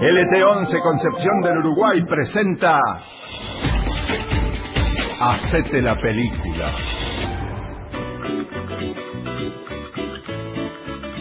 LT11 Concepción del Uruguay presenta Hacete la película.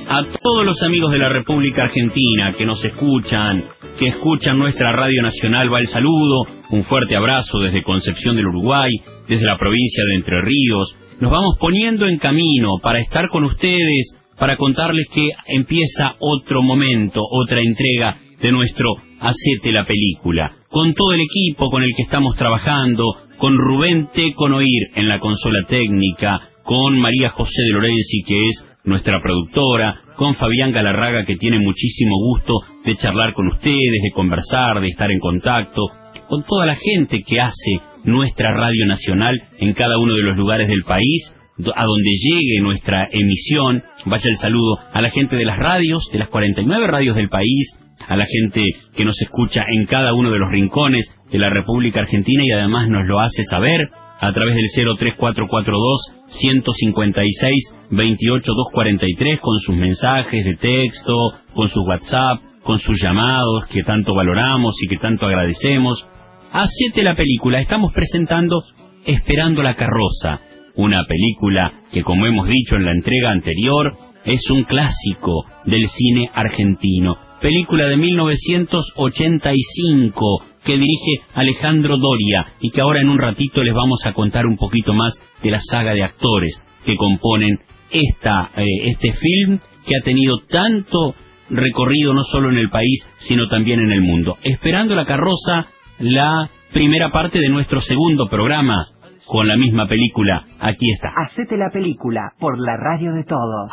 A todos los amigos de la República Argentina que nos escuchan, que escuchan nuestra Radio Nacional, va el saludo, un fuerte abrazo desde Concepción del Uruguay, desde la provincia de Entre Ríos. Nos vamos poniendo en camino para estar con ustedes, para contarles que empieza otro momento, otra entrega de nuestro Hacete la película, con todo el equipo con el que estamos trabajando, con Rubén Teconoir en la consola técnica, con María José de Lorenzi, que es nuestra productora, con Fabián Galarraga, que tiene muchísimo gusto de charlar con ustedes, de conversar, de estar en contacto, con toda la gente que hace nuestra radio nacional en cada uno de los lugares del país, a donde llegue nuestra emisión. Vaya el saludo a la gente de las radios, de las 49 radios del país, a la gente que nos escucha en cada uno de los rincones de la República Argentina y además nos lo hace saber a través del 03442 156 28243 con sus mensajes de texto, con sus WhatsApp, con sus llamados que tanto valoramos y que tanto agradecemos. Hacete la película, estamos presentando Esperando la carroza, una película que como hemos dicho en la entrega anterior es un clásico del cine argentino película de 1985 que dirige Alejandro Doria y que ahora en un ratito les vamos a contar un poquito más de la saga de actores que componen esta, eh, este film que ha tenido tanto recorrido no solo en el país sino también en el mundo. Esperando la carroza, la primera parte de nuestro segundo programa con la misma película. Aquí está. Hacete la película por la radio de todos.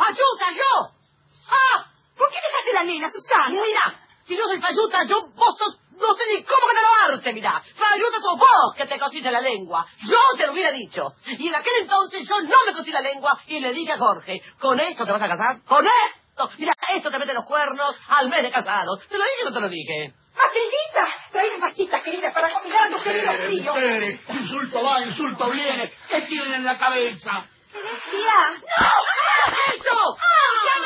La nena, Susana. Mira, si yo soy Fayuta, yo, vos sos, no sé ni cómo que te lo arte, mira. Fayuta sos vos que te cosiste la lengua. Yo te lo hubiera dicho. Y en aquel entonces yo no me cosí la lengua y le dije a Jorge, ¿con esto te vas a casar? ¡Con esto! Mira, esto te mete los cuernos al mes de casado. ¿Te lo dije o no te lo dije? Matildita, trae pasitas, querida, para combinar a tus queridos tíos. Insulto va, insulto viene. ¿Qué tienen en la cabeza? ¡No! ¡Eso! ¡Llame la alfombra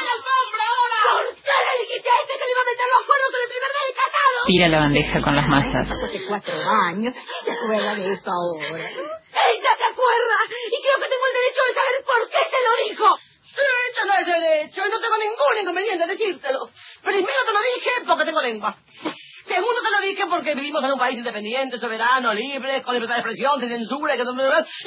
ahora! ¿Por qué le dijiste a este que le iba a meter los cuernos en el primer día de casado? Tira la bandeja con las masas. Hace cuatro años. ¿Quién se acuerda de eso ahora? ¡Ella se acuerda! Y creo que tengo el derecho de saber por qué se lo dijo. Sí, tenés derecho y no tengo ningún inconveniente en decírtelo. Primero te lo dije porque tengo lengua. Segundo te lo dije porque vivimos en un país independiente, soberano, libre, con libertad de expresión, sin censura. Y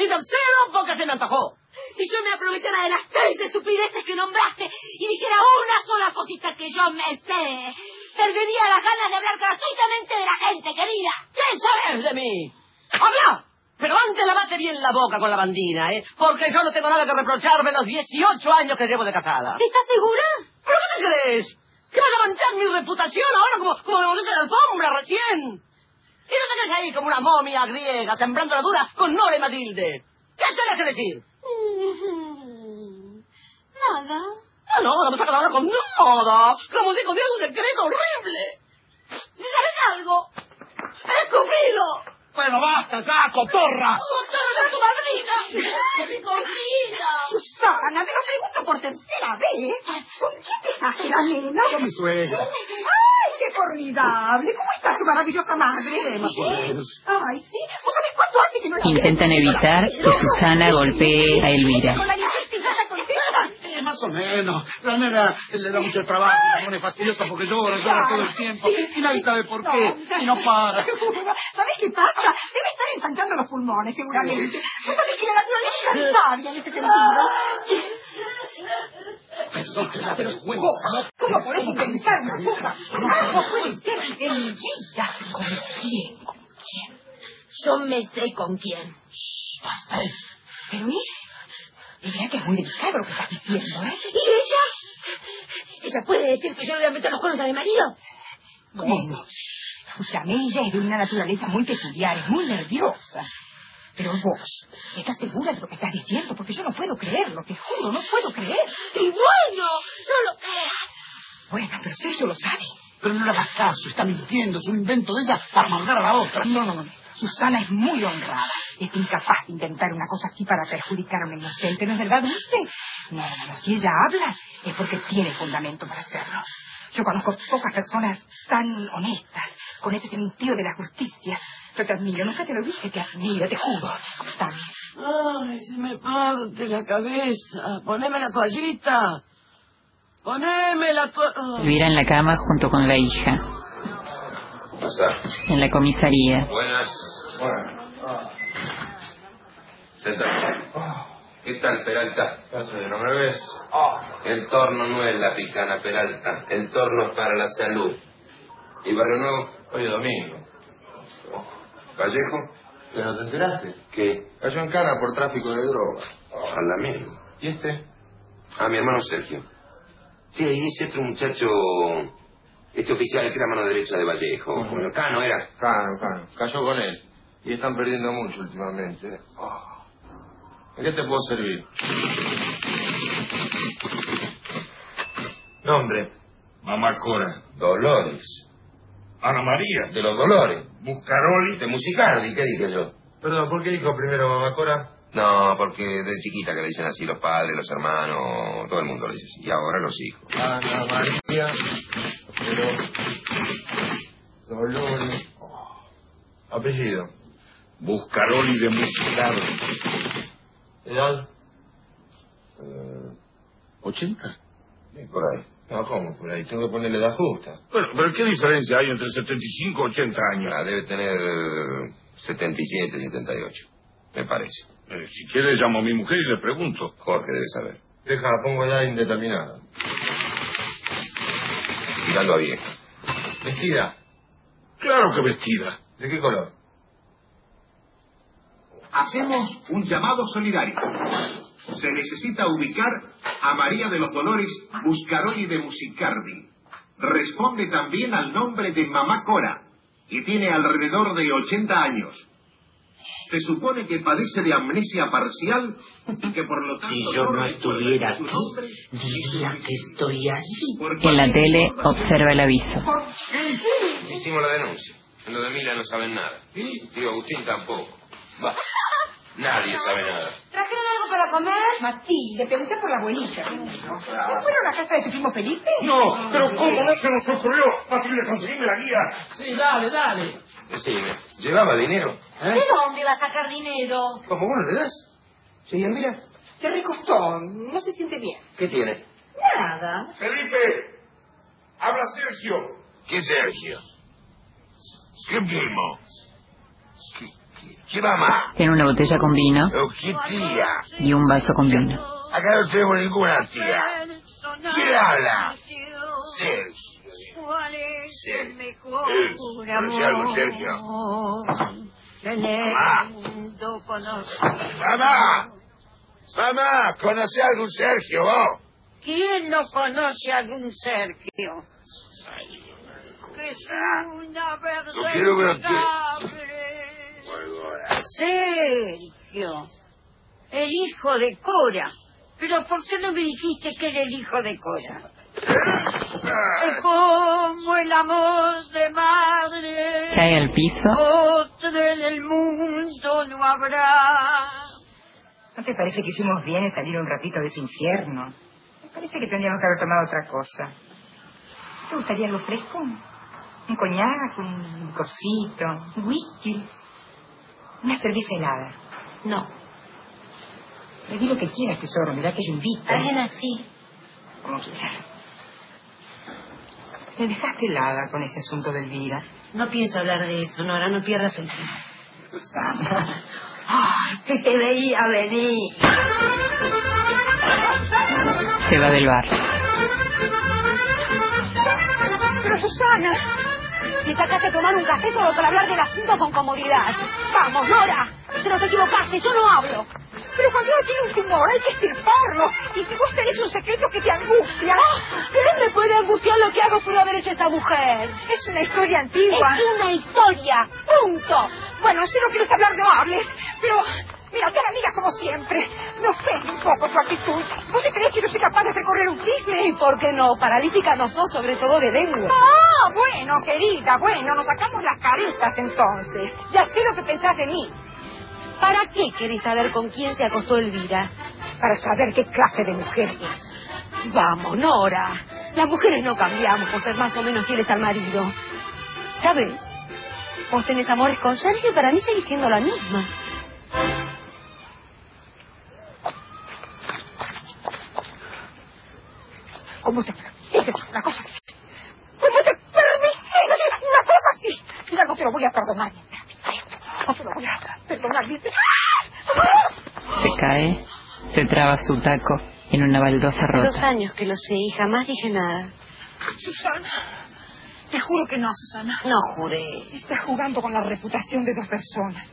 tercero porque se me antojó. Si yo me aprovechara de las tres estupideces que nombraste y dijera una sola cosita que yo me sé, perdería las ganas de hablar gratuitamente de la gente, querida. ¿Qué sabes de mí? ¡Habla! Pero antes lavate bien la boca con la bandina, ¿eh? Porque yo no tengo nada que reprocharme los 18 años que llevo de casada. ¿Estás segura? ¿Pero qué te crees? ¿Que vas a manchar mi reputación ahora como, como devolverte la alfombra recién? ¿Y no te quedes ahí como una momia griega sembrando la duda con Nora y Matilde? ¿Qué tenés que decir? Nada. Ah, no, no me sacas hablar con nada. Como si contiera un secreto horrible. ¿Sabes algo? ¡Escupido! Bueno, basta ya, cotorra. ¡Cotorra de tu madrina! ¡Mi corrida! Susana, te lo pregunto por tercera vez. ¿Con quién te la nena? Con mi suegra. ¡Ay, qué formidable! ¿Cómo está tu maravillosa madre? Más o menos. Ay, sí. ¿Vos sabés cuánto hace que no la Intentan evitar que Susana golpee a Elvira. Con la más o menos. La nena le da mucho trabajo, se pone fastidiosa porque llora, llora todo el tiempo. Y nadie sabe por qué. Y no para. ¿Sabés qué pasa? Debe estar ensanchando los pulmones, seguramente. ¿Vos sabés que la naturaleza es sabia en ese sentido? Eso que la vergüenza. ¿Cómo podés intentar una cosa? ¿Cómo puede ser Elvira? ¿Con quién? ¿Con quién? Yo me sé con quién. Basta. eh. Mira que es muy delicado lo que estás diciendo, ¿eh? ¿Y ella? ¿Ella puede decir que yo le voy a meter los cuernos a mi marido? Bueno, escúchame, ella es de una naturaleza muy peculiar, es muy nerviosa. Pero vos, ¿estás segura de lo que estás diciendo? Porque yo no puedo creerlo, te juro, no puedo creer. Y bueno, no lo creas. Bueno, pero Sergio lo sabe. Pero no le hagas caso, está mintiendo, es un invento de ella para mandar a la otra. No, no, no. Susana es muy honrada. Es incapaz de intentar una cosa así para perjudicar a un inocente. ¿No es verdad, Dulce? No, no, no. Si ella habla, es porque tiene fundamento para hacerlo. Yo conozco pocas personas tan honestas, con ese sentido de la justicia. Yo te admiro, nunca te lo dije, te admiro, te juro. Está bien. Ay, se me parte la cabeza. Poneme la toallita. Poneme la toallita. Elvira en la cama junto con la hija. En la comisaría. Buenas. Sentate. ¿Qué tal, Peralta? ¿No me ves? El torno no es la picana, Peralta. El torno es para la salud. ¿Y Barrio Nuevo? Hoy es domingo. ¿Vallejo? ¿Pero no te enteraste? ¿Qué? Cayó en cana por tráfico de drogas. A la misma. ¿Y este? A mi hermano Sergio. Sí, y ese otro muchacho... Este oficial que era mano derecha de Vallejo. Bueno, Cano era. Cano, Cano. Cayó con él. Y están perdiendo mucho últimamente. Oh. ¿En qué te puedo servir? Nombre. Mamá Cora. Dolores. Ana María. De los Dolores. Buscaroli. De Musicardi, ¿qué dije yo? Perdón, ¿por qué dijo primero mamá Cora? No, porque de chiquita que le dicen así los padres, los hermanos, todo el mundo le dice así. Y ahora los hijos. Ana María. Pero... Dolores. Oh. Apellido. Buscaroli de Musicardi. ¿Edad? Eh, ¿80? sí, por ahí. No, ¿cómo? Por ahí tengo que ponerle edad justa. Bueno, pero ¿qué diferencia hay entre 75 y 80 años? Ah, debe tener 77, 78. Me parece. Eh, si quiere llamo a mi mujer y le pregunto. Jorge debe saber. Deja, pongo edad indeterminada. Tirando a vieja. ¿Vestida? Claro que vestida. ¿De qué color? Hacemos un llamado solidario. Se necesita ubicar a María de los Dolores Buscaroli de Musicardi. Responde también al nombre de Mamá Cora y tiene alrededor de 80 años. Se supone que padece de amnesia parcial y que por lo tanto... Si yo no estuviera aquí, diría que estoy allí. En la tele observa el aviso. Hicimos la denuncia. En lo de Mila no saben nada. Tío Agustín tampoco. Va. Nadie sabe nada. ¿Trajeron algo para comer? Matilde, pregunté por la abuelita. ¿No fueron a casa de tu primo Felipe? No, pero ¿cómo no se nos ocurrió? Matilde, conseguirme la guía. Sí, dale, dale. Decime, ¿llevaba dinero? ¿De dónde va a sacar dinero? ¿Cómo vos no le das? Sí, mira. Te recostó, no se siente bien. ¿Qué tiene? Nada. Felipe, habla Sergio. ¿Qué Sergio? ¿Qué primo? ¿Qué, mamá? Tiene una botella con vino ¿O ¿Qué tía? y un vaso con vino. Acá no tenemos ninguna tía. ¿Quién habla? Sergio. ¿Cuál es Sergio. el mejor ¿conoce algo, Sergio? que Mamá. ¡Mamá! ¿Conoce a algún Sergio vos? ¿Quién no conoce a algún Sergio? Que es una verdad. No quiero ver Sergio, el hijo de Cora. Pero ¿por qué no me dijiste que era el hijo de Cora? Como el amor de madre. Cae al piso. Otro en el mundo no habrá. ¿No te parece que hicimos bien en salir un ratito de ese infierno? Me parece que tendríamos que haber tomado otra cosa. ¿Te gustaría algo fresco? Un coñac, un cosito, un whisky, una cerveza helada. No, Le di lo que quieras, tesoro, mirá que yo invito. alguien así. Como quieras. Me dejaste helada con ese asunto de Elvira. No pienso hablar de eso, Nora, no pierdas el tiempo. Susana. ¡Ah! Se te veía venir. Se va del bar. Pero Susana, Te sacaste a tomar un café solo para hablar del asunto con comodidad. Vamos, Nora, pero te equivocaste, yo no hablo. pero cuando uno tiene un tumor hay que estirparlo. Y si vos tenés un secreto que te angustia. ¿Qué me puede angustiar lo que hago por haber hecho esa mujer? Es una historia antigua. Es una historia, punto. Bueno, si no quieres hablar, no hables. Pero, mira, te amiga como siempre. Me ofende un poco tu actitud. ¿Vos te crees que no soy capaz de hacer correr un chisme? ¿Y por qué no? Paralítica no sos, sobre todo de lengua. Ah, bueno, querida, bueno, nos sacamos las caretas entonces. Ya sé lo que pensás de mí. ¿Para qué querés saber con quién se acostó Elvira? Para saber qué clase de mujer es. Vamos, Nora. Las mujeres no cambiamos por ser más o menos fieles al marido. ¿Sabes? Vos tenés amores con Sergio y para mí sigue siendo la misma. ¿Cómo te permites una cosa así? ¿Cómo te permites una cosa así? Ya no te lo voy a perdonar. No te lo voy a perdonar. Se cae, se traba su taco en una baldosa Hace dos rota. años que lo sé y jamás dije nada. Susana, te juro que no, Susana. No juré. Estás jugando con la reputación de dos personas.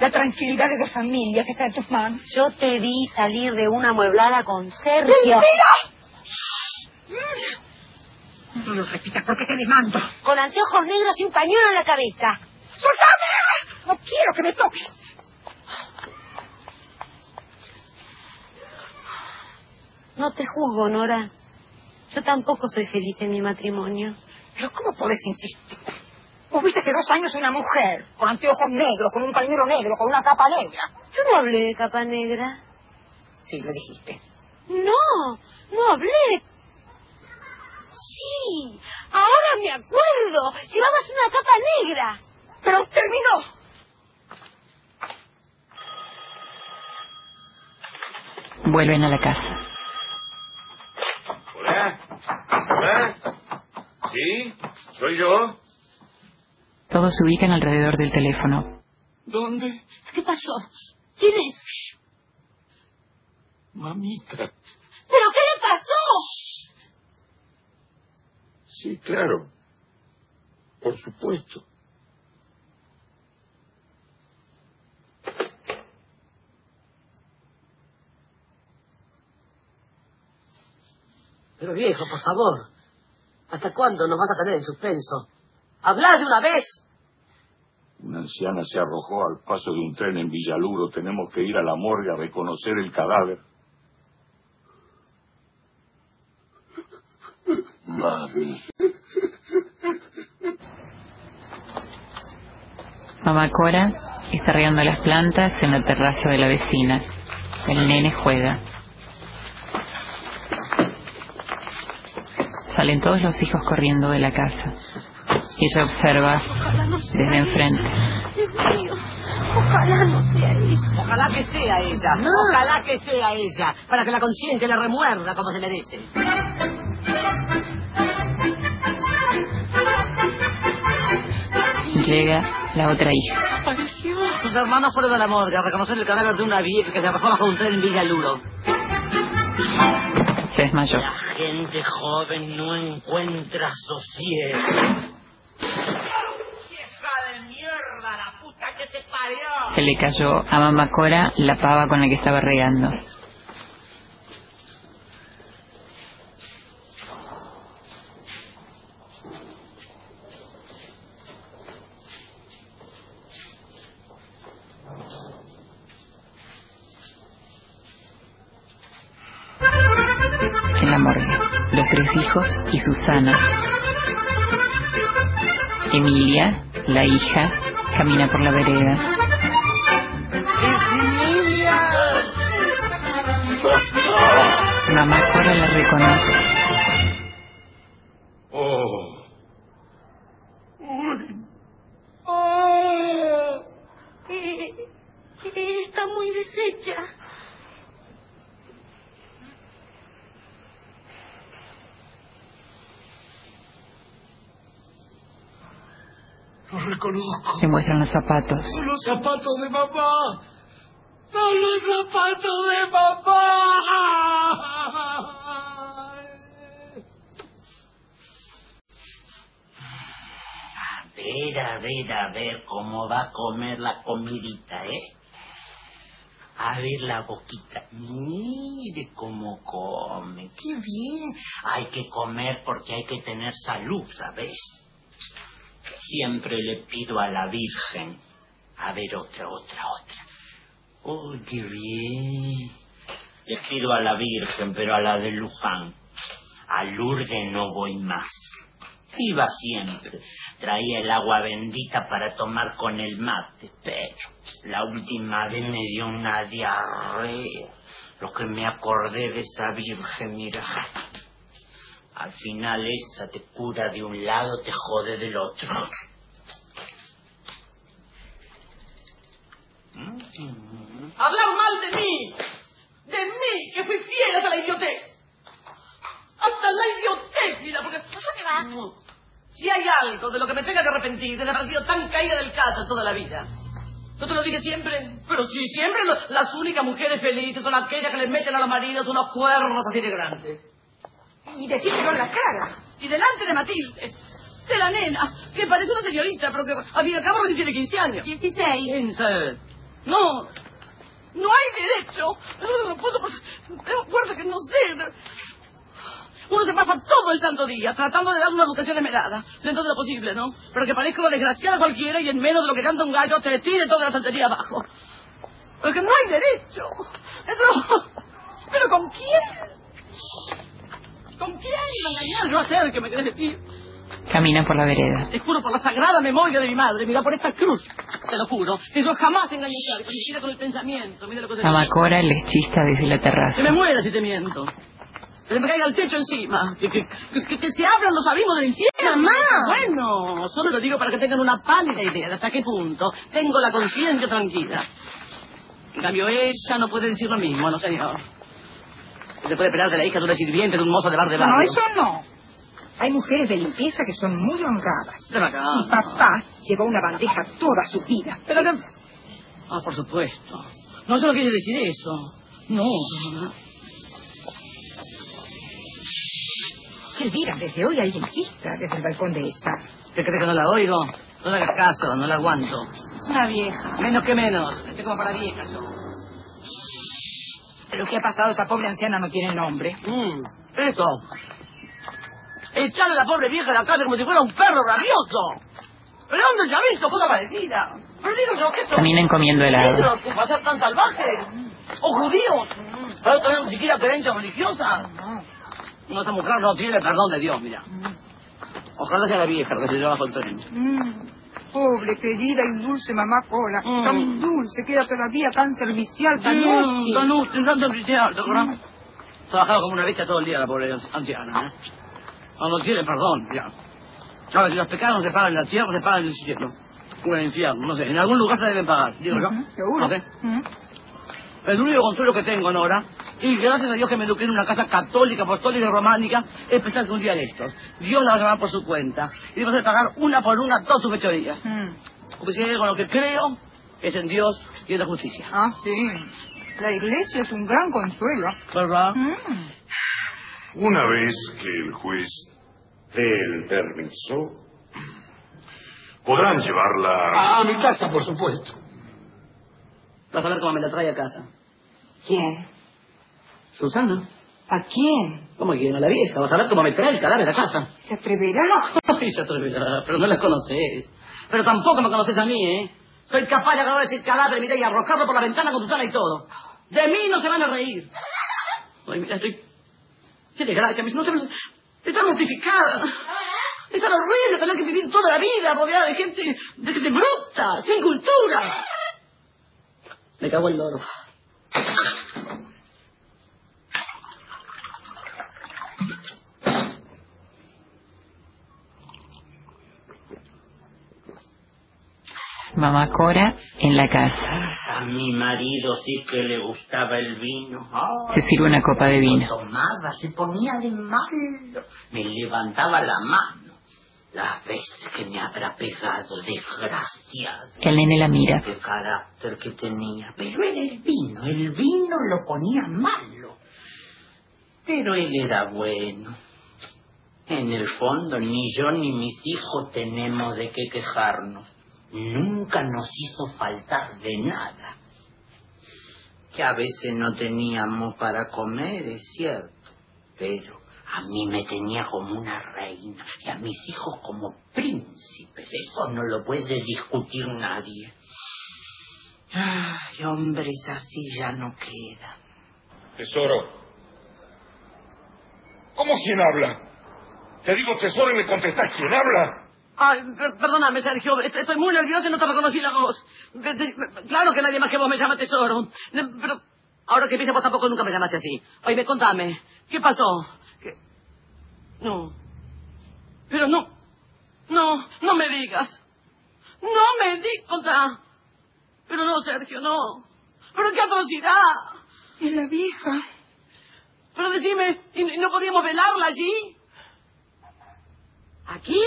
La tranquilidad de dos familias está en tus manos. Yo te vi salir de una mueblada con Sergio. ¡Mentira! No lo repitas porque te demando. Con anteojos negros y un pañuelo en la cabeza. ¡Susana! No quiero que me toques. No te juzgo, Nora. Yo tampoco soy feliz en mi matrimonio. Pero ¿cómo podés insistir? Vos viste hace dos años una mujer con anteojos negros, con un pañuelo negro, con una capa negra. Yo no hablé de capa negra. Sí, lo dijiste. No, no hablé. Sí, ahora me acuerdo. Llevabas una capa negra. Pero terminó. Vuelven a la casa. ¿Hola? ¿Hola? ¿Sí? ¿Soy yo? Todos se ubican alrededor del teléfono. ¿Dónde? ¿Qué pasó? ¿Quién es? Mamita. ¿Pero qué le pasó? Sí, claro. Por supuesto. Pero viejo, por favor. ¿Hasta cuándo nos vas a tener en suspenso? ¡Hablar de una vez! Una anciana se arrojó al paso de un tren en Villaluro. Tenemos que ir a la morgue a reconocer el cadáver. Mami. Mamá Cora está regando las plantas en la terraza de la vecina. El nene juega. Salen todos los hijos corriendo de la casa. Ella observa desde enfrente. Dios mío, ojalá no sea ella. Ojalá que sea ella. Ojalá que sea ella. Para que la conciencia la remuerda como se merece. Llega la otra hija. Sus hermanos fueron a la morgue a reconocer el cadáver de una vieja que se arrojó bajo un tren en Villaluro. Se desmayó. La gente joven no encuentra sosiego. Se le cayó a mamá Cora la pava con la que estaba regando. La morgue, los tres hijos y Susana. Emilia, la hija, camina por la vereda. Mamá Cora la reconoce. Oh. Eh, eh, está muy deshecha. Lo reconozco. Se muestran los zapatos. Son los zapatos de mamá. Son los zapatos de mamá. A ver, a ver, a ver cómo va a comer la comidita, ¿eh? A ver la boquita. Mire cómo come. Qué bien. Hay que comer porque hay que tener salud, ¿sabes? Siempre le pido a la Virgen. A ver, otra, otra, otra. ¡Uy, qué bien! Le pido a la Virgen, pero a la de Luján. A Lourdes no voy más. Iba siempre. Traía el agua bendita para tomar con el mate, pero la última vez me dio una diarrea. Lo que me acordé de esa Virgen, mira. Al final esa te cura de un lado, te jode del otro. Hablar mal de mí. De mí, que fui fiel hasta la idiotez. Hasta la idiotez, mira, porque... Si hay algo de lo que me tenga que arrepentir, de haber sido tan caída del caso toda la vida. ¿No te lo dije siempre? Pero sí, siempre lo- las únicas mujeres felices son aquellas que les meten a los maridos unos cuernos así de grandes. Y decírselo en la cara. Y delante de Matilde, de la nena, que parece una señorita, pero que a fin y al cabo recién tiene 15 años. 16. 15. No, no hay derecho. No, no puedo, recuerda que no sé. Uno se pasa todo el santo día tratando de dar una educación esmerada, dentro de lo posible, ¿no? Pero que parezca una desgraciada cualquiera y en menos de lo que canta un gallo te tire toda la santería abajo. Porque no hay derecho. Pero, pero ¿con quién? ¿Con quién a engañar yo hacer que me querés decir? Camina por la vereda. Te juro por la sagrada memoria de mi madre, mira por esta cruz, te lo juro, que yo jamás engañé a ni siquiera con el pensamiento, mira lo que te digo. Mamacora les chista desde la terraza. Que me muera si te miento. Que se me caiga el techo encima. Que, que, que, que se abran los abismos del infierno. ¡Mamá! Bueno, solo lo digo para que tengan una pálida idea de hasta qué punto tengo la conciencia tranquila. En cambio, ella no puede decir lo mismo, no señor. Se puede esperar de la hija de una sirviente, de un mozo de bar de barrio. No, eso no. Hay mujeres de limpieza que son muy honradas. Acá. Mi papá llevó una bandeja toda su vida. Pero que... Ah, por supuesto. No solo quiere decir eso. No. Elvira, desde hoy alguien chista desde el balcón de esa. ¿Te crees que no la oigo? No le hagas caso, no la aguanto. Es una vieja. Menos que menos. Estoy como para viejas yo. Lo que ha pasado a esa pobre anciana no tiene nombre. Mm, esto. Echarle a la pobre vieja de la casa como si fuera un perro rabioso. ¿Pero dónde ya visto cosa parecida? Pero digo yo que son... Caminan comiendo helado. que para ser tan salvajes. O judíos. No tener ni siquiera creencia religiosa. No, esa mujer no tiene perdón de Dios, mira. Ojalá sea la vieja que se lleva tren. Mm, Pobre, querida y dulce mamá Cola. Mm. Tan dulce, queda todavía tan servicial, tan Mm, útil. Tan útil, tan servicial, ¿te acuerdas? Trabajaba como una bestia todo el día la pobre anci- anciana, ¿eh? No tiene perdón, ya. Si los pecados se pagan en la tierra, se pagan en el cielo. O en el infierno, no sé. En algún lugar se deben pagar, digo yo. Seguro. ¿No sé? Mm. El único consuelo que tengo, Nora, y gracias a Dios que me eduqué en una casa católica, apostólica y románica, es pensar que un día de estos, Dios la va a llamar por su cuenta y debo de pagar una por una todas sus fechorías. Mm. Porque si hay algo en lo que creo, es en Dios y en la justicia. Ah, sí. La iglesia es un gran consuelo. ¿Verdad? Mm. Una vez que el juez dé el permiso, podrán llevarla... A, a mi casa, por supuesto. Vas a ver cómo me la trae a casa. ¿Quién? Susana. ¿A quién? ¿Cómo que no la vieja? Vas a ver cómo me trae el cadáver a casa. ¿Se atreverá? Ay, se atreverá, pero no la conoces. Pero tampoco me conoces a mí, ¿eh? Soy capaz de agarrar ese cadáver, mira, y arrojarlo por la ventana con Susana y todo. De mí no se van a reír. Ay, mira, estoy... Qué desgracia, mis- no se... Está mortificada. Es tan horrible tener que vivir toda la vida rodeada de gente, de gente bruta, sin cultura. Me cago en loro. Mamá Cora en la casa. A mi marido sí que le gustaba el vino. Ay, Se sirve una copa de vino. Lo tomaba, se ponía de malo. Me levantaba la mano. Las veces que me habrá pegado, desgraciado. El nene la mira. Qué carácter que tenía. Pero era el vino, el vino lo ponía malo. Pero él era bueno. En el fondo, ni yo ni mis hijos tenemos de qué quejarnos. Nunca nos hizo faltar de nada. Que a veces no teníamos para comer, es cierto. Pero a mí me tenía como una reina y a mis hijos como príncipes. Eso no lo puede discutir nadie. Ay, hombres así ya no quedan. Tesoro. ¿Cómo quién habla? Te digo tesoro y me contestás quién habla. Ay, per- perdóname, Sergio, est- estoy muy nervioso y no te reconocí la voz. Claro que nadie más que vos me llama tesoro. Pero ahora que pienso, vos tampoco nunca me llamaste así. Oye, contame, ¿qué pasó? ¿Qué- No. Pero no. No, no me digas. No me digas. Pero no, Sergio, no. Pero qué atrocidad. ¿Y la vieja? Pero decime, ¿y y no podíamos velarla allí? ¿Aquí?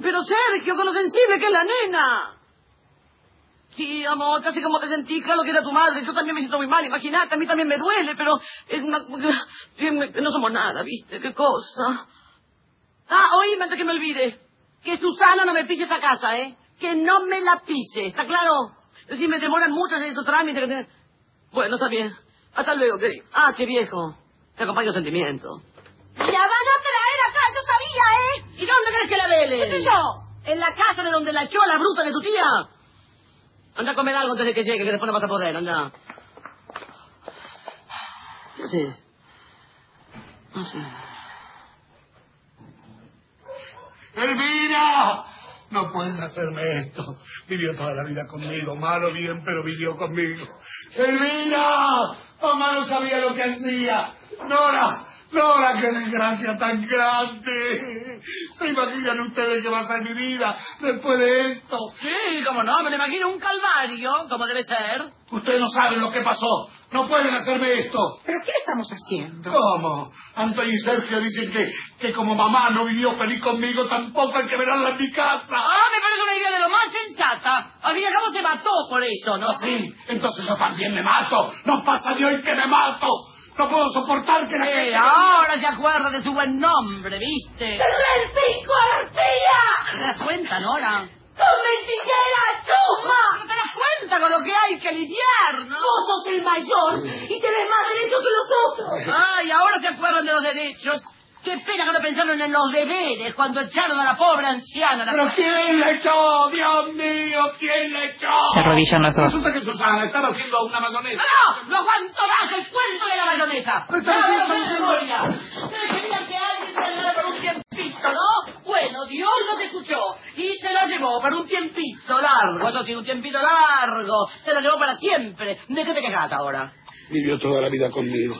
Pero Sergio, con lo sensible que es la nena. Sí, amor, casi como te sentí, claro que era tu madre. Yo también me siento muy mal, imagínate, a mí también me duele, pero es una... no somos nada, ¿viste? ¿Qué cosa? Ah, oíme antes que me olvide. Que Susana no me pise esta casa, ¿eh? Que no me la pise, ¿está claro? Es decir, me demoran mucho en esos trámites. que- Bueno, está bien. Hasta luego, querido. Ah, che viejo. Te acompaño sentimiento. ¡La van a traer acá! ¡Yo sabía, eh! ¿Y dónde crees que la velen? ¿Qué sé yo? ¿En la casa de donde la echó la bruta de tu tía? Anda a comer algo antes de que llegue, que después no vas a poder, anda. ¿Qué haces? No sé. ¡Elvira! No pueden hacerme esto. Vivió toda la vida conmigo, mal o bien, pero vivió conmigo. ¡Elvira! Mamá no sabía lo que hacía. Nora, Nora, qué desgracia tan grande. ¿Se imaginan ustedes qué va a ser mi vida después de esto? Sí, cómo no, me lo imagino un calvario, como debe ser. Ustedes no saben lo que pasó. No pueden hacerme esto. ¿Pero qué estamos haciendo? ¿Cómo? Antonio y Sergio dicen que, que como mamá no vivió feliz conmigo, tampoco hay que verla en mi casa. Ah, me parece una idea de lo más sensata. Al fin y al cabo se mató por eso, ¿no? Sí, entonces yo también me mato. No pasa de hoy que me mato. No puedo soportar que la Eh, gente... ahora se acuerda de su buen nombre, ¿viste? ¡Cerré el pico a la arteria! ¿Te das cuenta, Nora? ¡Con mentillera, chusma! ¿No te das cuenta con lo que hay que lidiar, no? Vos sos el mayor y tenés más derechos que los otros. Ay, ahora se acuerdan de los derechos. Qué pena que no pensaron en los deberes cuando echaron a la pobre anciana. La... ¿Pero quién le echó? Dios mío, ¿quién le echó? Se arrodillan los dos. Resulta que Susana estaba haciendo una mayonesa. ¡No! ¡No aguanto más el cuento de la mayonesa! Pero ¡Ya también lo sé de memoria! Ustedes querían que alguien se la llevara por un tiempito, ¿no? Bueno, Dios los escuchó y se la llevó por un tiempito largo. Eso sí, un tiempito largo. Se la llevó para siempre. ¿De qué te quejas ahora? Vivió toda la vida conmigo.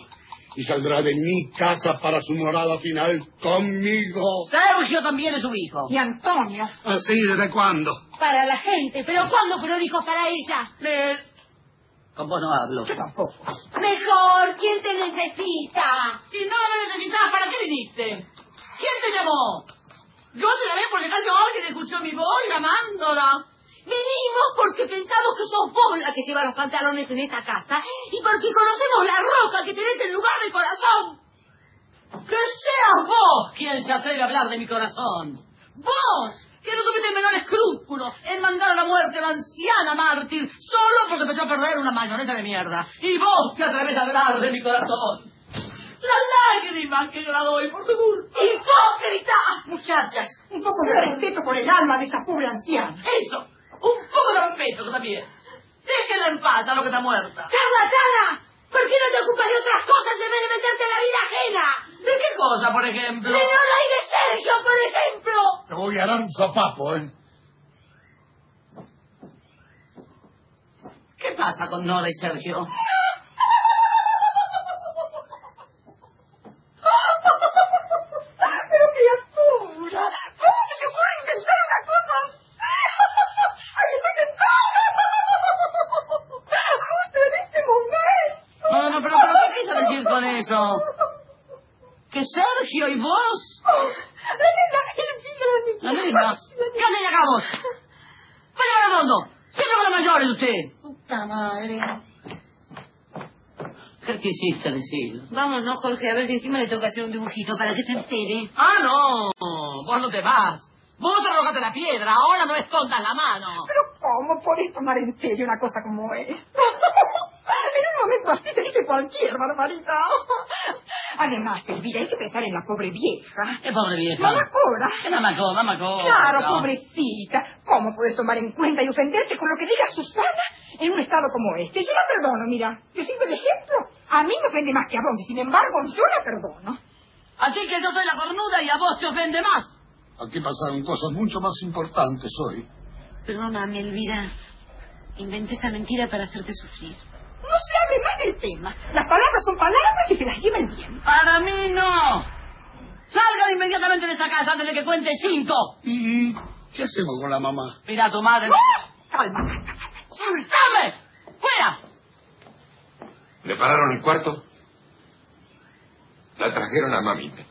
Y saldrá de mi casa para su morada final conmigo. Sergio también es su hijo. Y Antonio. ¿Así? ¿Desde cuándo? Para la gente, pero ¿cuándo pero dijo para ella? Eh, Con vos no hablo. Yo tampoco. Mejor, ¿quién te necesita? Si no me necesitabas, ¿para qué viniste? ¿Quién te llamó? Yo te llamé porque acaso alguien escuchó mi voz llamándola. Venimos porque pensamos que sos vos la que lleva los pantalones en esta casa y porque conocemos la roca que tenés en lugar del corazón. Que seas vos quien se atreve a hablar de mi corazón. Vos, que no tuviste el menor escrúpulo en mandar a la muerte a la anciana mártir solo porque te echó a perder una mayonesa de mierda. Y vos te atreves a hablar de mi corazón. Las lágrimas que yo la doy por tu culpa. ¡Hipócrita! Muchachas, un poco de respeto por el alma de esa pobre anciana. Eso, un poco de respeto también. Déjenla en paz a lo que está muerta. ¡Charlatana! ¿Por qué no te ocupas de otras cosas en vez de meterte en la vida ajena? ¿De qué cosa, por ejemplo? ¡De Nora y de Sergio, por ejemplo! Te voy a dar un zapapo, ¿eh? ¿Qué pasa con Nora y Sergio? Pero criatura, ¿cómo se te ocurre inventar una cosa así? ¡Ay, estoy tentada! Justo en este momento. No, no, pero, pero ¿qué quiso decir con eso? ¿Que Sergio y vos? La nena, el La nena. ¿Qué hace acá vos? Vaya para el fondo. Siempre con los mayores usted. Puta madre. ¿Qué quisiste decir? Vámonos, Jorge, a ver si encima le toca hacer un dibujito para que se entere. Ah, no. Vos no te vas. Vos te arrojaste la piedra. Ahora no escondas la mano. Pero ¿cómo podés tomar en serio una cosa como esta? En un momento así te dice cualquier barbaridad. Además, Elvira, hay que pensar en la pobre vieja. Qué pobre vieja. Mamá Cora. ¿Qué mamá Cora? Mamá Cora. Claro, pobrecita. ¿Cómo puedes tomar en cuenta y ofenderte con lo que diga Susana en un estado como este? Yo la perdono, mira. Te sirve de ejemplo. A mí me ofende más que a vos y sin embargo yo la perdono. Así que yo soy la cornuda y a vos te ofende más. Aquí pasaron cosas mucho más importantes hoy. Perdóname, Elvira. Inventé esa mentira para hacerte sufrir. No se hable más del tema. Las palabras son palabras y se las lleva el viento. Para mí no. Salgan inmediatamente de esta casa antes de que cuente cinco. ¿Y qué hacemos con la mamá? Mira a tu madre. Calma. ¡Soltame! ¡Fuera! ¿Le pararon el cuarto? La trajeron a mamita.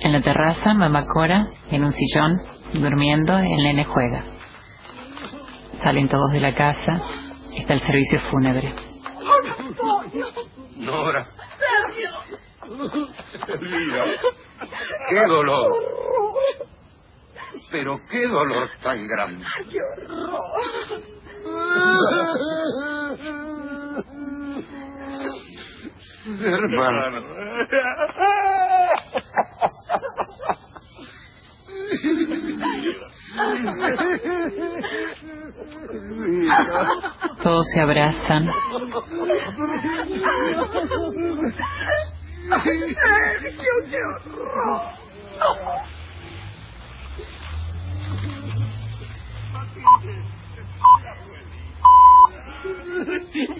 En la terraza, mamá Cora, en un sillón, durmiendo, el nene juega. Salen todos de la casa, está el servicio fúnebre. Nora, Sergio. Qué dolor. Pero qué dolor tan grande. ¡Qué horror! Hermano. Todos se abrazan.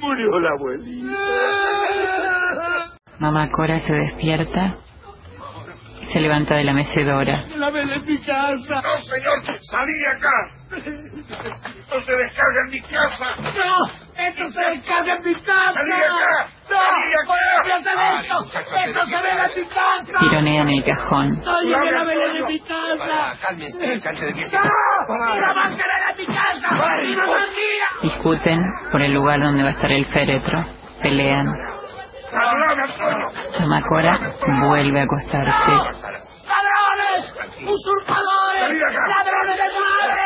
Murió la abuelita. Mamá Cora se despierta se levanta de la mecedora. ¡La ven en mi casa! ¡No, señor! ¡Salí de acá! ¡No se descarga en mi casa! ¡No! ¡Esto se descarga en mi casa! ¡Salí de acá! ¡No! ¡Salí de acá! ¡No hacer esto! ¡Esto se ve en mi casa! Tironean el cajón. ¡Oye, la ven en mi casa! Cálmense, antes de que se... ¡No! ¡La va a hacer en mi casa! ¡Y no! Discuten por el lugar donde va a estar el féretro. Pelean. ¡Hablame, Antonio! Mamá Cora vuelve a acostarse. ¡Ladrones! ¡Usurpadores! ¡Ladrones de madre!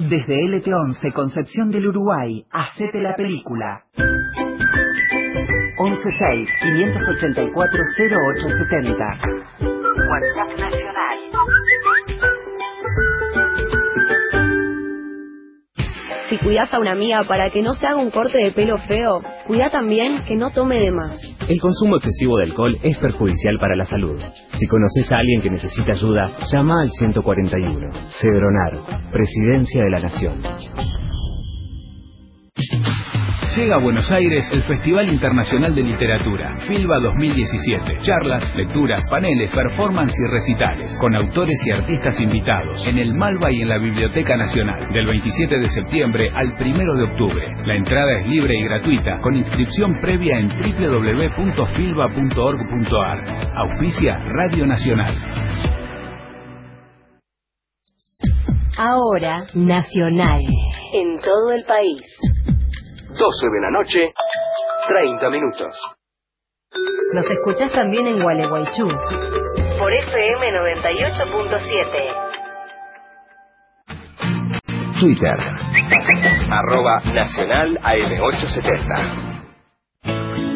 Desde LT11, Concepción del Uruguay, hacete la película. 116-584-0870. WhatsApp Nacional. Si cuidas a una amiga para que no se haga un corte de pelo feo, cuida también que no tome de más. El consumo excesivo de alcohol es perjudicial para la salud. Si conoces a alguien que necesita ayuda, llama al 141. Cedronar, Presidencia de la Nación. Llega a Buenos Aires el Festival Internacional de Literatura, FILBA 2017. Charlas, lecturas, paneles, performance y recitales, con autores y artistas invitados, en el Malva y en la Biblioteca Nacional, del 27 de septiembre al 1 de octubre. La entrada es libre y gratuita, con inscripción previa en www.filba.org.ar. Auspicia Radio Nacional. Ahora, Nacional. En todo el país. 12 de la noche, 30 minutos. Nos escuchás también en Gualeguaychú. Por FM 98.7. Twitter. Arroba Nacional AM870.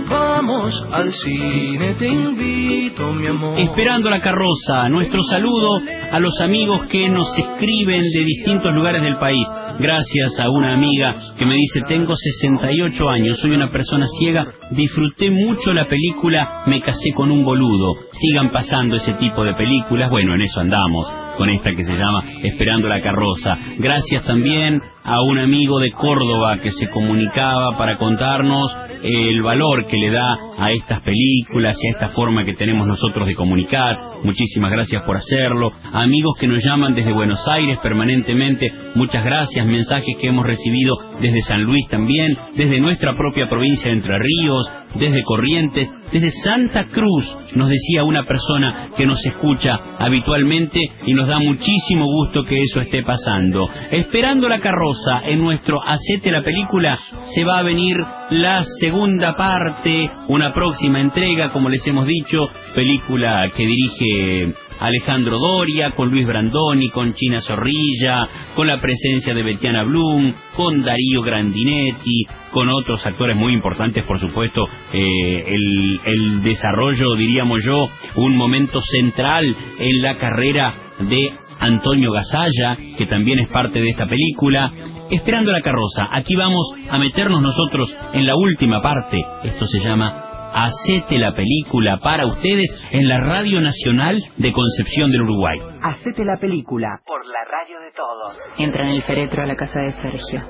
Vamos al cine, te invito, mi amor. Esperando la carroza, nuestro saludo a los amigos que nos escriben de distintos lugares del país. Gracias a una amiga que me dice, tengo 68 años, soy una persona ciega, disfruté mucho la película Me casé con un boludo. Sigan pasando ese tipo de películas, bueno, en eso andamos con esta que se llama Esperando la carroza. Gracias también a un amigo de Córdoba que se comunicaba para contarnos el valor que le da a estas películas y a esta forma que tenemos nosotros de comunicar. Muchísimas gracias por hacerlo. Amigos que nos llaman desde Buenos Aires permanentemente, muchas gracias. Mensajes que hemos recibido desde San Luis también, desde nuestra propia provincia de Entre Ríos, desde Corrientes, desde Santa Cruz, nos decía una persona que nos escucha habitualmente y nos da muchísimo gusto que eso esté pasando. Esperando la carroza en nuestro Hacete la película, se va a venir la segunda parte, una próxima entrega, como les hemos dicho, película que dirige Alejandro Doria, con Luis Brandoni, con China Zorrilla, con la presencia de Betiana Blum, con Darío Grandinetti, con otros actores muy importantes, por supuesto, eh, el, el desarrollo, diríamos yo, un momento central en la carrera de Antonio Gasalla, que también es parte de esta película. Esperando la carroza, aquí vamos a meternos nosotros en la última parte. Esto se llama Hacete la película para ustedes en la Radio Nacional de Concepción del Uruguay. Hacete la película. Por la radio de todos. Entra en el féretro a la casa de Sergio.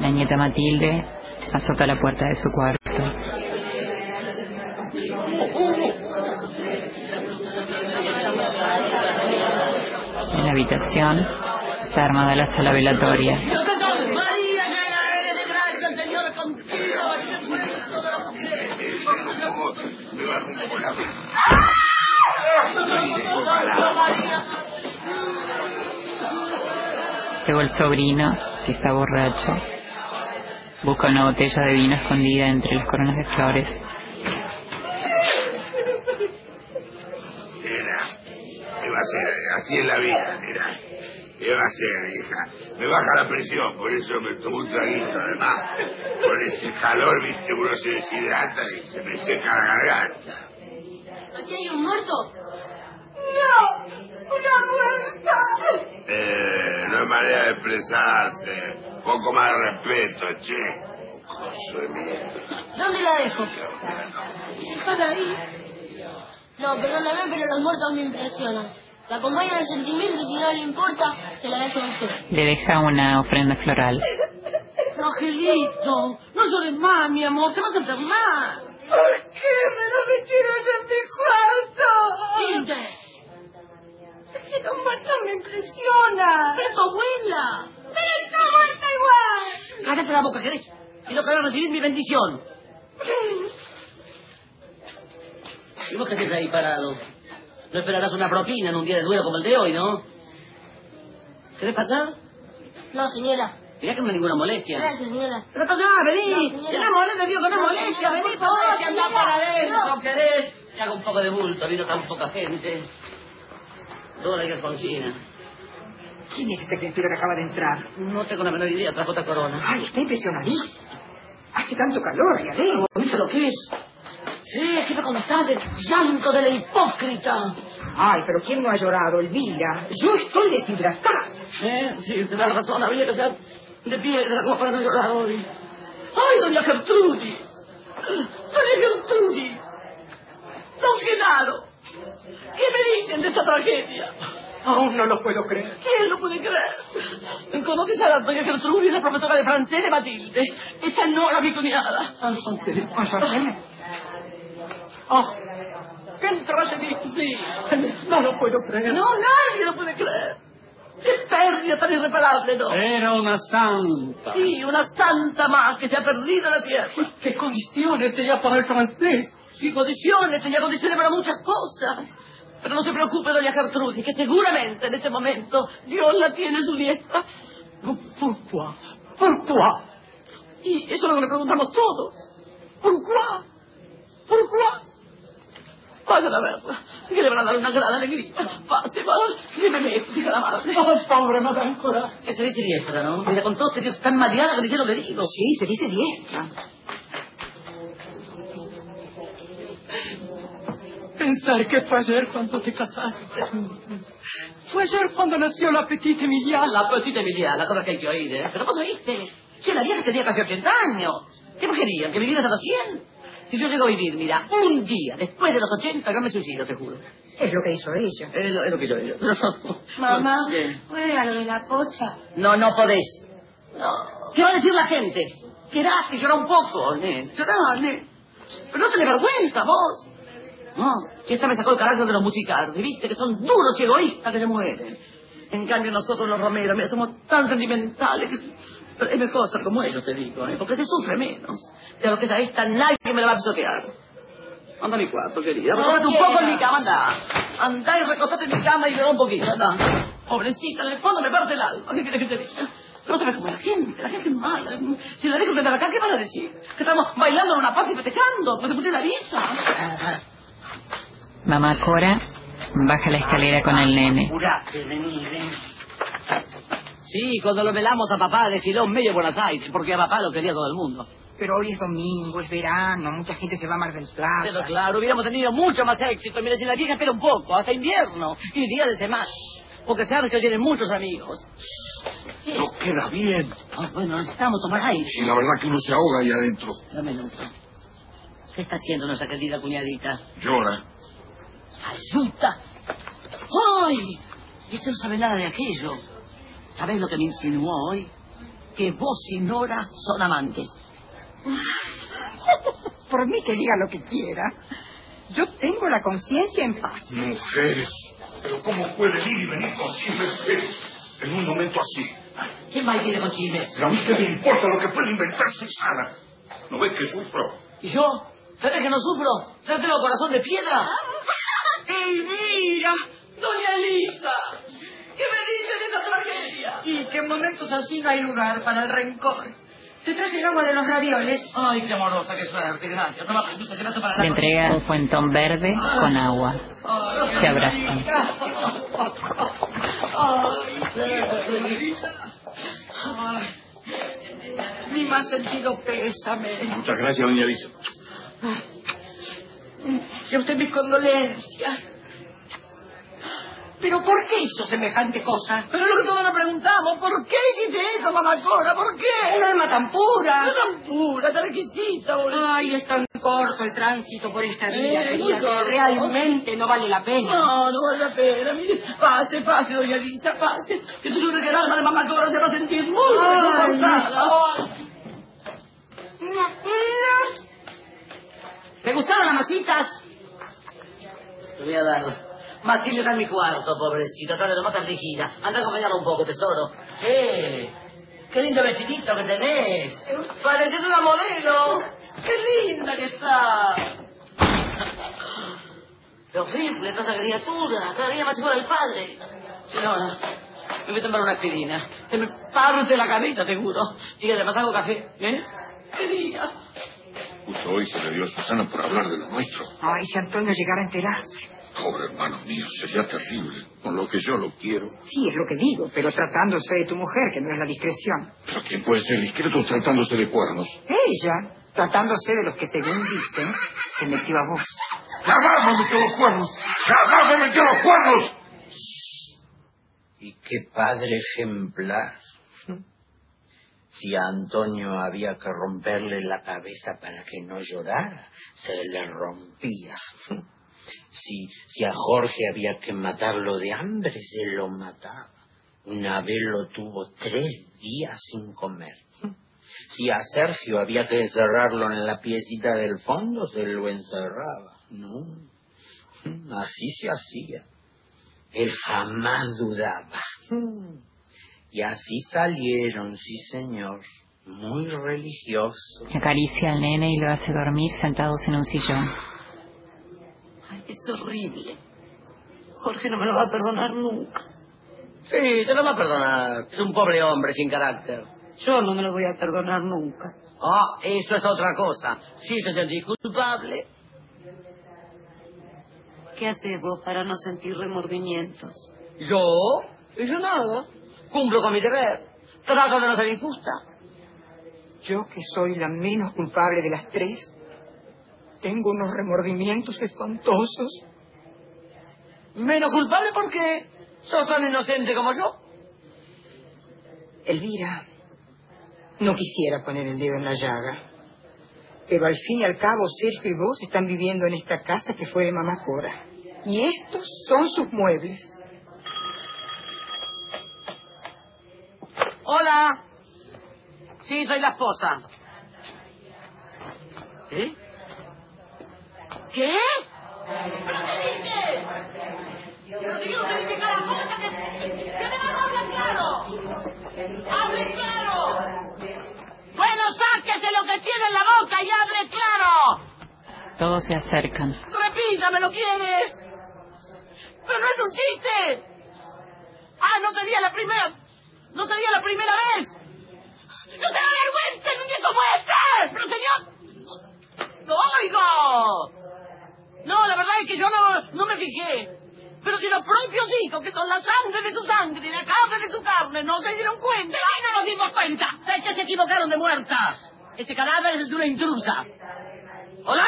La nieta Matilde azota la puerta de su cuarto. En la habitación está armada la sala velatoria. Luego el sobrino, que está borracho, busca una botella de vino escondida entre las coronas de flores. Nena, ¿qué va a ser? Así es la vida, nena. ¿Qué va a ser, hija? Me baja la presión, por eso me tomo un traguito, además. Con este calor, viste, uno se deshidrata y se me seca la garganta. ¿Aquí hay un muerto? ¡No! ¡Una muerta! Eh, no hay manera de expresarse. Un poco más de respeto, che. Coso de mierda. ¿Dónde la dejo? Déjala ahí. No, perdóname, pero los muertos me impresionan. La acompañan el sentimiento y si no le importa, se la dejo a usted. Le deja una ofrenda floral. Angelito, no llores más, mi amor, te vas a enfermar. ¿Por qué me lo metieron en mi cuarto? Es que los muertos me impresionan. pero tu abuela. Pero está muerta igual. Cállate la boca, ¿querés? Si no querés recibir mi bendición. ¿Y vos qué haces ahí parado? No esperarás una propina en un día de duelo como el de hoy, ¿no? ¿Querés pasar? No, señora. Mirá que no hay ninguna molestia. Gracias, señora. Pero pasá, vení. No, señora. No molesta, digo que no molestia. Vení, por favor, que anda señora. para adentro, No. querés. Que haga un poco de bulto, vino tan poca gente. Toda la Alfonsina. ¿Quién es esta criatura que acaba de entrar? No tengo la menor idea, trajo esta corona. Ay, está impresionadísimo. Hace tanto calor, ya veo. ¿Viste lo que es? Sí, ¿qué me contás del llanto de la hipócrita? Ay, pero ¿quién no ha llorado, Elvira? Yo estoy deshidratada. ¿Eh? Sí, tenés razón, había que ser de piedra como para no llorar hoy. ¡Ay, doña Gertrudis! ¡Doña Gertrudis! Don Genaro, ¿qué me dicen de esta tragedia? Aún no lo puedo creer. ¿Quién lo puede creer? ¿Conoces a la doña Gertrudis, la profesora de francés de Matilde? Esta no era mi cuñada. Enchanté. Oh, ¿qué tragedia? Sí. No lo puedo creer. No, nadie lo puede creer. Qué pérdida tan irreparable, ¿no? Era una santa. Sí, una santa más que se ha perdido en la tierra. ¿Qué condiciones tenía para el francés? Sí, condiciones, tenía condiciones para muchas cosas. Pero no se preocupe, doña Gertrudis, que seguramente en ese momento Dios la tiene a su diestra. ¿Por qué? ¿Por qué? Y eso es lo que le preguntamos todos. ¿Por qué? ¿Por qué? Vayan a verla, que le van a dar una gran alegría. Pase, va, lléveme esto, hija la madre. Oh, pobre Madame Cora. Que se dice diestra, ¿no? Mira, con todo este Dios tan mareada que dice lo que digo. Sí, se dice diestra. Pensar que fue ayer cuando te casaste. Fue ayer cuando nació la petite Emilia. La petita Emilia, la cosa que hay que oír, ¿eh? Pero vos oíste. Si la vieja tenía casi 80 años. ¿Qué me querían? ¿Que viviera hasta los 100? Si yo llego a vivir, mira, un día después de los 80, yo me suicido, te juro. Es lo que hizo ella. Es lo, es lo que yo digo. Mamá, juega lo de la pocha. No, no podés. No. ¿Qué va a decir la gente? Quedaste, llora un poco, ne. Llorá, ne. Pero no te le vergüenza, vos. No, que esta me sacó el carácter de los musicales, ¿viste? Que son duros y egoístas que se mueren. En cambio nosotros los romeros, mira, somos tan sentimentales que... Pero es mejor ser como ellos, te digo, ¿eh? porque se sufre menos. De lo que esa esta nadie me la va a pisotear. Anda a mi cuarto, querida. No Recostate un poco en mi cama, anda. Anda y recostate en mi cama y llora un poquito, anda. Pobrecita, en el fondo me parte el alma. ¿Qué quieres que te diga? No sabes cómo la gente, la gente es mala. Si la dejo que acá, ¿qué van a decir? Que estamos bailando en una paz y festejando, pues se murió la vieja. Mamá Cora baja la escalera con el nene. Apurate, vení, ven. Sí, cuando lo velamos a papá desfiló medio Buenos Aires, porque a papá lo quería todo el mundo. Pero hoy es domingo, es verano, mucha gente se va a Mar del Plata. Pero claro, hubiéramos tenido mucho más éxito. Mire, si la vieja espera un poco, hasta invierno y día de semana. Porque Sergio tiene muchos amigos. No queda bien. Ah, bueno, necesitamos tomar aire. Y la verdad que uno se ahoga ahí adentro. Dame nota. ¿Qué está haciendo nuestra querida cuñadita? Llora. ¡Ayuda! ¡Ay! Este no sabe nada de aquello. ¿Sabes lo que me insinuó hoy? Que vos y Nora son amantes. Por mí que diga lo que quiera. Yo tengo la conciencia en paz. Mujeres. Pero ¿cómo puede ir y venir con chismes en un momento así? ¿Quién más viene con chismes? Pero a mí qué me importa lo que puede inventarse Sara. ¿No ves que sufro? ¿Y yo? ¿Sabes que no sufro? ¿Sabes que tengo corazón de piedra? Elvira, doña Elisa, ¿qué me dice de esta tragedia? Y que en momentos así no hay lugar para el rencor. Te traje el agua de los ravioles. Ay, qué amorosa, qué suerte, gracias. Toma, permiso, se para la Le entrega un fuentón verde con agua. Se abrazan. Ay, mi más sentido pésame. Muchas gracias, doña Elisa. Y a usted mis condolencias. ¿Pero por qué hizo semejante cosa? Pero es lo que todos nos preguntamos. ¿Por qué hiciste eso, mamacora? ¿Por qué? Un alma tan pura. No tan pura, tan requisita, boludo. Ay, es tan corto el tránsito por esta vida, Eh, querida, que realmente no vale la pena. No, no vale la pena. Mire, pase, pase, doña Lisa, pase. Que tú que el alma de mamacora se va a sentir muy Ay, reconfortada. ¿Te gustaron las masitas? Te voy a dar. Matilde está en mi cuarto, pobrecita. Está de lo más afligida. Anda a acompañarla un poco, tesoro. ¡Eh! ¡Qué lindo vestidito que tenés! Pareces una modelo. ¡Qué linda que está! ¡Qué horrible está esa criatura! Cada día más igual al padre. Señora, me voy a tomar una aspirina. Se me parte la cabeza, seguro. Dígale, ¿más hago café? ¿Eh? ¿Qué digas? Justo hoy se le dio a Susana por hablar de lo nuestro. Ay, si Antonio llegara a enterarse. Pobre hermano mío, sería terrible. Con lo que yo lo quiero. Sí, es lo que digo, pero tratándose de tu mujer, que no es la discreción. Pero ¿quién puede ser discreto tratándose de cuernos? Ella, tratándose de los que según dicen, se metió a vos. ¡Jamás me metió los cuernos! ¡Jamás me metió los cuernos! Y qué padre ejemplar. Si a Antonio había que romperle la cabeza para que no llorara, se le rompía. Si, si a Jorge había que matarlo de hambre, se lo mataba. Una vez lo tuvo tres días sin comer. Si a Sergio había que encerrarlo en la piecita del fondo, se lo encerraba. No, así se hacía. Él jamás dudaba. Y así salieron, sí señor, muy religiosos. Acaricia al nene y lo hace dormir sentados en un sillón. Es horrible. Jorge no me lo va a perdonar nunca. Sí, te lo va a perdonar. Es un pobre hombre sin carácter. Yo no me lo voy a perdonar nunca. Ah, eso es otra cosa. Si te sentís culpable. ¿Qué haces vos para no sentir remordimientos? ¿Yo? Y yo nada. Cumplo con mi deber. Trato de no ser injusta. Yo, que soy la menos culpable de las tres, tengo unos remordimientos espantosos. Menos culpable porque sos tan inocente como yo. Elvira, no quisiera poner el dedo en la llaga, pero al fin y al cabo Sergio y vos están viviendo en esta casa que fue de mamá Cora. Y estos son sus muebles. Hola. Sí, soy la esposa. ¿Eh? ¿Qué? ¿Pero qué dices? ¿Pero te que dice cada cosa que... que además habla claro! ¡Hable claro! Bueno, sáquese lo que tiene en la boca y hable claro. Todos se acercan. Repítame, ¿lo quiere? Pero no es un chiste. Ah, no sería la primera... No sería la primera vez. ¡No te da vergüenza en un día como este! ¡Pero señor! ¡Lo oigo! No, la verdad es que yo no, no me fijé. Pero si los propios hijos, que son la sangre de su sangre y la carne de su carne, no se dieron cuenta. ¡Ay, no nos dimos cuenta! Es que se equivocaron de muerta. Ese cadáver es de una intrusa. ¡Hola!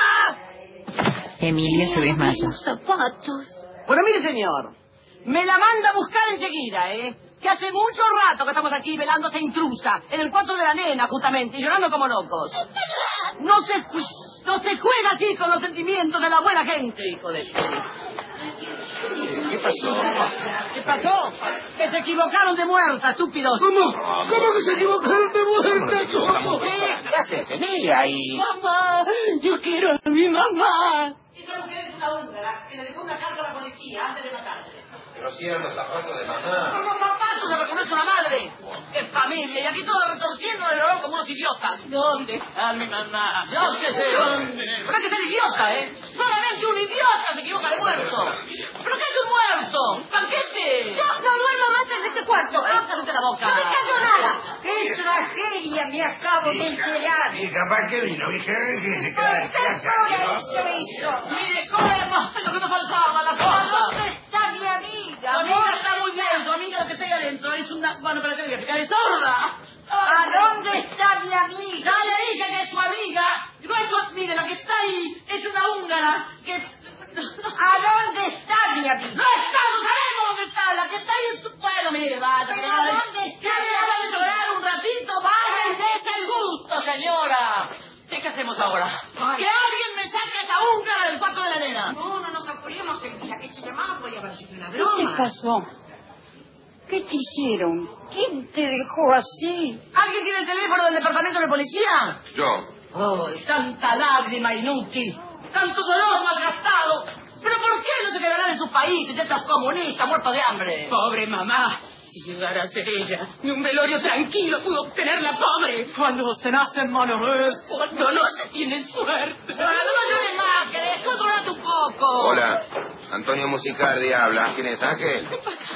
Emilia se desmaya. zapatos. Bueno, mire, señor. Me la manda a buscar enseguida, ¿eh? Que hace mucho rato que estamos aquí velando a esta intrusa, en el cuarto de la nena, justamente, y llorando como locos. No se, ju- no se juega así con los sentimientos de la buena gente, hijo de... ¿Qué pasó? ¿Qué pasó? Que se equivocaron de muerta, estúpidos. ¿Cómo? ¿Cómo que se equivocaron de muerta? ¿Cómo? ¿Qué haces, Emilia? Y... Mamá, yo quiero a mi mamá. Esta mujer es una húngara que le dejó una carta a la policía antes de matarse. Pero si eran los zapatos de mamá. los zapatos se reconoce una madre. ¡Qué familia! Y aquí todos retorciendo el dolor como unos idiotas. ¿Dónde está mi mamá? Yo qué sé. ¿Dónde? Pero hay que ser idiota, ¿eh? Solamente un idiota se equivoca de muerto. ¿Pero qué es un muerto? ¡Paquete! Yo no duermo más en este cuarto. ¡Ah, cállate la boca! No me callo nada. ¡Qué tragedia me acabo de enterar! Hija, ¿para qué vino? Hija, que se queda en ¿Qué casa. hora ¿no? es eso? Mire, corremos, es lo que nos faltaba, la ¿A cosa. dónde está mi amiga? Amiga está muy bien, amiga lo que ahí adentro es una... Bueno, pero te voy a explicar, es sorda. ¿A dónde está mi amiga? Ya le dije que es su amiga. No es su... Mire, la que está ahí es una húngara que... ¿A dónde está mi amiga? No está, no sabemos dónde está. La que está ahí es su... Bueno, mire, vaya. ¿Pero que vaya. dónde está? ¿Quiere dejar de llorar un ratito? Vaya y deje el gusto, señora. ¿Qué, qué hacemos ahora? Ay. Que alguien me saque a esa húngara del cuarto de la nena. No, no nos apuremos, Elvira, que se llamaba podía haber sido una ¿Qué te pasó? ¿Qué te hicieron? ¿Quién te dejó así? ¿Alguien tiene el teléfono del departamento de policía? Yo. Oh, tanta lágrima inútil, tanto dolor malgastado. ¿Pero por qué no se quedarán en sus países, estos comunistas muertos de hambre? Pobre mamá. Si llegara a ser ella, ni un velorio tranquilo pudo obtener la pobre. Cuando se nace en malheureuse, cuando no se tiene suerte. No Hola, Antonio Musicardi habla. ¿Quién es Ángel?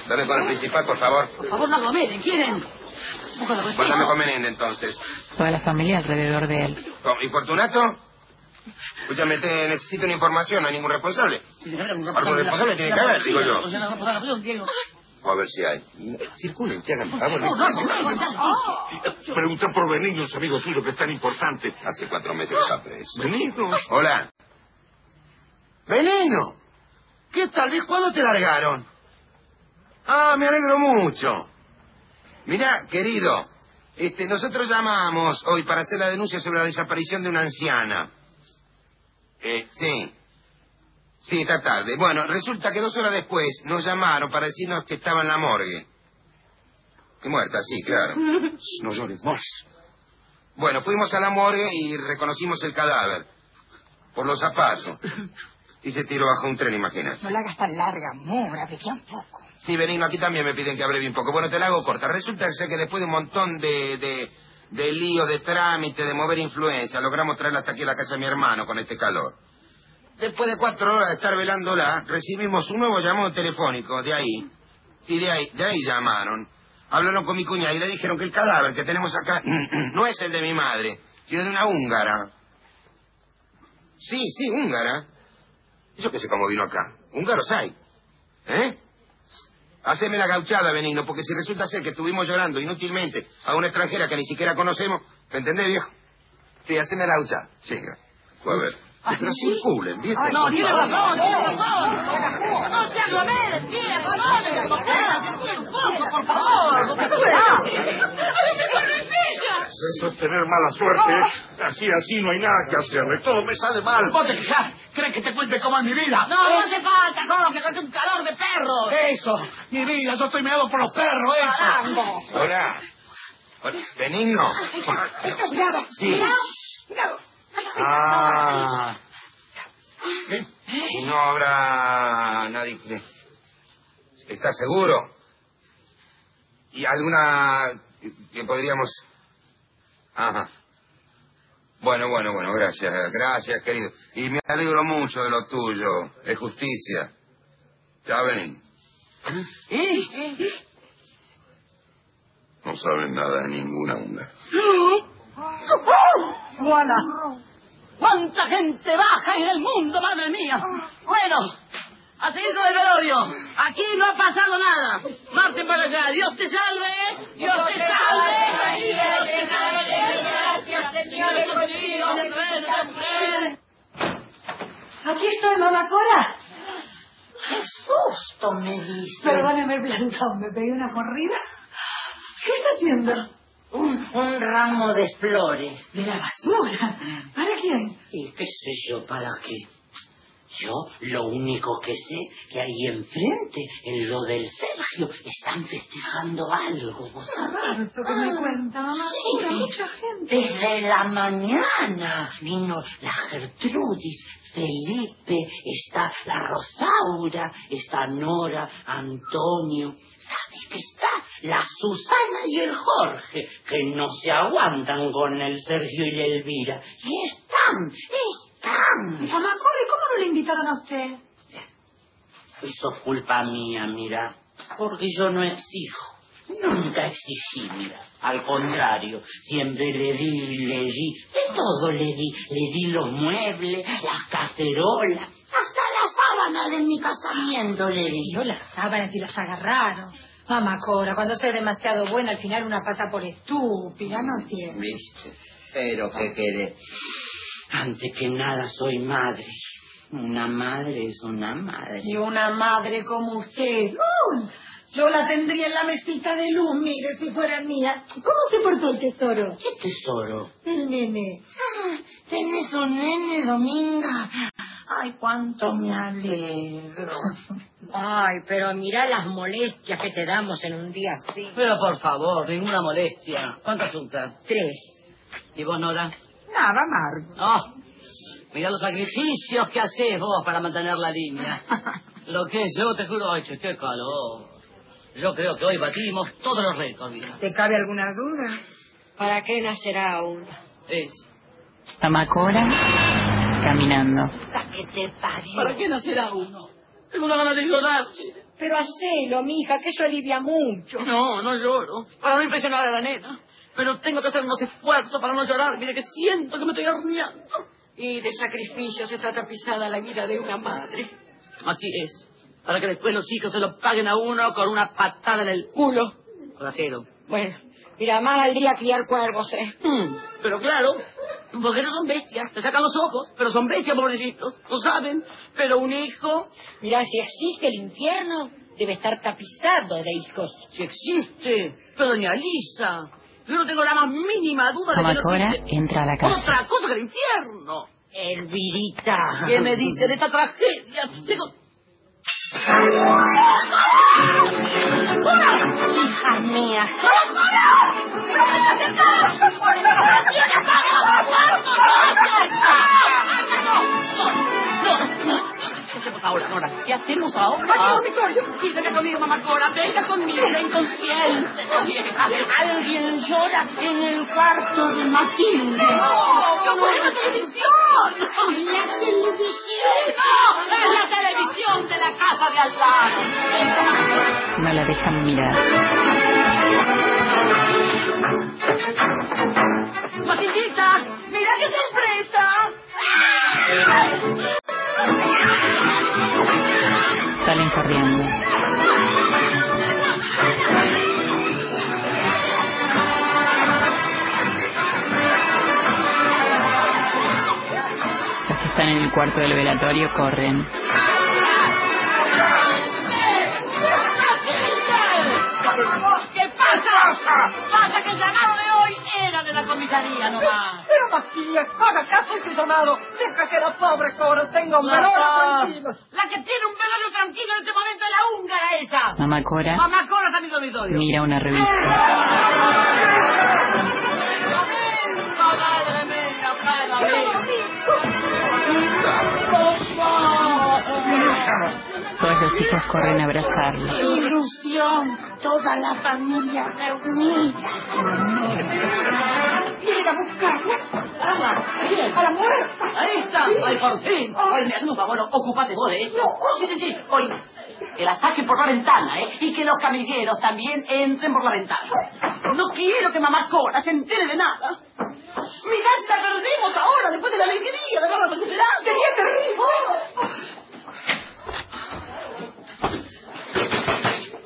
Dame con el principal, por favor. Por favor, no agomelen, ¿quieren? Pues. Mándame con Menéndez, entonces. Toda la familia alrededor de él. ¿Con- ¿Y Fortunato? Escúchame, te necesito una información, no hay ningún responsable. Algún responsable tiene que haber, digo yo. A ver si hay. Circulen, se hagan favor. No, no, no, no. Pregunta por Benigno, ese amigo tuyo que es tan importante. Hace cuatro meses que está preso. Benigno. Hola. Benigno, ¿qué tal vez cuándo te largaron? Ah, me alegro mucho. Mira, querido, este, nosotros llamamos hoy para hacer la denuncia sobre la desaparición de una anciana. Eh, sí. Sí, esta tarde. Bueno, resulta que dos horas después nos llamaron para decirnos que estaba en la morgue. Que muerta, sí, claro. No llores más. Bueno, fuimos a la morgue y reconocimos el cadáver. Por los zapatos. Y se tiró bajo un tren, imagínate. No la hagas tan larga, amor, abrevia un poco. Sí, Benigno, aquí también me piden que abrevie un poco. Bueno, te la hago corta. Resulta ser que después de un montón de, de, de lío, de trámite, de mover influencia, logramos traerla hasta aquí a la casa de mi hermano con este calor. Después de cuatro horas de estar velándola, recibimos un nuevo llamado telefónico de ahí. Sí, de ahí, de ahí llamaron. Hablaron con mi cuñada y le dijeron que el cadáver que tenemos acá no es el de mi madre, sino de una húngara. Sí, sí, húngara. Yo qué sé cómo vino acá. Húngaros hay. ¿Eh? Haceme la gauchada, Benigno, porque si resulta ser que estuvimos llorando inútilmente a una extranjera que ni siquiera conocemos, ¿me entendés, viejo? Sí, haceme la gauchada. Sí, a ver. Sí, pero circulen, ¿viejo? No, tiene razón, tiene razón. No se aglomeren, tiene razón. Puedan, circulen un poco, por favor. Eso es tener mala suerte. Así, así no hay nada que hacerle. Todo me sale mal. ¿Vos te quejas? ¿Crees que te cuente cómo es mi vida? No, no hace falta, Jorge, que es un calor de perros. Eso, mi vida, yo estoy meado por los perros, eso. Hola. Hola. Benigno. Cuidado, Sí. cuidado, cuidado. Ah. Y no habrá nadie que... ¿Estás seguro? ¿Y alguna que podríamos...? Ajá. Bueno, bueno, bueno, gracias, gracias, querido. Y me alegro mucho de lo tuyo. Es justicia. Chao, Benín. No saben nada de ninguna onda. Juana, ¿cuánta gente baja en el mundo, madre mía? Bueno, a seguir con el velorio. Aquí no ha pasado nada. Marten para allá. Dios te salve. Dios te salve. Aquí estoy, mamá Cora. ¡Qué susto me diste! Perdóneme el plantón, me pegué una corrida. ¿Qué está haciendo? Un, un ramo de flores. De la basura. ¿Para quién? ¿Y qué sé yo para qué? Yo lo único que sé que ahí enfrente, en lo del Sergio, están festejando algo. ¿vos sabés? Raro esto que me Cora. Sí. Mucha gente. Desde la mañana vino la Gertrudis, Felipe, está la Rosaura, está Nora, Antonio. ¿Sabes que está la Susana y el Jorge, que no se aguantan con el Sergio y la Elvira? Y están, están. Mamá invitaron a usted? Eso es culpa mía, mira, porque yo no exijo. Nunca exigí, mira. Al contrario, siempre le di, le di, de todo le di. Le di los muebles, las cacerolas, hasta la sábana de mi casamiento le di. Yo las sábanas y las agarraron. Mamá Cora, cuando sea demasiado buena, al final una pasa por estúpida, no tiene. ¿Viste? Pero que quede. Antes que nada soy madre. Una madre es una madre. Y una madre como usted. ¡uh! Yo la tendría en la mesita de luz, mire, si fuera mía. ¿Cómo se portó el tesoro? ¿Qué tesoro? El nene. Ah, ¿Tenés un nene, Dominga? Ay, cuánto me alegro. Ay, pero mira las molestias que te damos en un día así. Pero por favor, ninguna molestia. ¿Cuánto azúcar? Tres. ¿Y vos, Nora? Nada, amargo. Oh, mira los sacrificios que haces vos para mantener la línea. Lo que es yo, te juro, ay, che, qué calor. Yo creo que hoy batimos todos los récords, mira. ¿Te cabe alguna duda? ¿Para qué nacerá uno? Es. Amacora caminando. ¿Qué te parió? ¿Para qué nacerá uno? Tengo una ganas de llorar. Pero hacelo, mija, que eso alivia mucho. No, no lloro. Para no impresionar a la nena. Pero tengo que hacer unos esfuerzos para no llorar. Mire que siento que me estoy horneando. Y de sacrificios está tapizada la vida de una madre. Así es. Para que después los hijos se lo paguen a uno con una patada en el culo. Trasero. Bueno, mira, más valdría criar cuervos, ¿eh? Hmm, pero claro, porque no son bestias. Te sacan los ojos, pero son bestias, pobrecitos. Lo saben. Pero un hijo... Mira, si existe el infierno, debe estar tapizado de hijos. Si existe. Pero doña Lisa, yo no tengo la más mínima duda de que no existe entra a la casa. otra cosa que el infierno. Elvirita. ¿Qué me dice de esta tragedia? Tengo- Hija mía. ¿Qué hacemos ahora, Nora? ¿Qué hacemos ahora? Vaya dormitorio. Sí, venga conmigo, mamá Cora. Venga conmigo, la inconsciente. Alguien llora en el cuarto de Matilde. ¡No! ¡Que fue en la televisión! La televisión. ¡No! ¡Es la televisión de la casa de al lado! No la dejan mirar. ¡Matildita! ¡Mira qué sorpresa! Salen corriendo. Los que están en el cuarto del velatorio corren. ¿Qué pasa? Pasa que el llamado de hoy era de la comisaría nomás. Matías, haga caso ese llamado. Deja que la pobre Cora tenga un velorio tranquilo. La que tiene un velorio tranquilo en este momento es la húngara esa. Mamá Cora Mamá Cora también dormitorio. mira una revista. Momento, madre mía, cada Todos los hijos corren a abrazarlo. Ilusión. Toda la familia reunida. Ir a buscarla. A la muerta. Ahí está. Ay, por fin. Ay, me hace un favor, ocúpate vos de eso. Sí, sí, sí. Oye, que la saquen por la ventana, ¿eh? Y que los camilleros también entren por la ventana. No quiero que mamá Cora se entere de nada. Mirá, si la perdemos ahora, después de la alegría, de porque será... Sería terrible.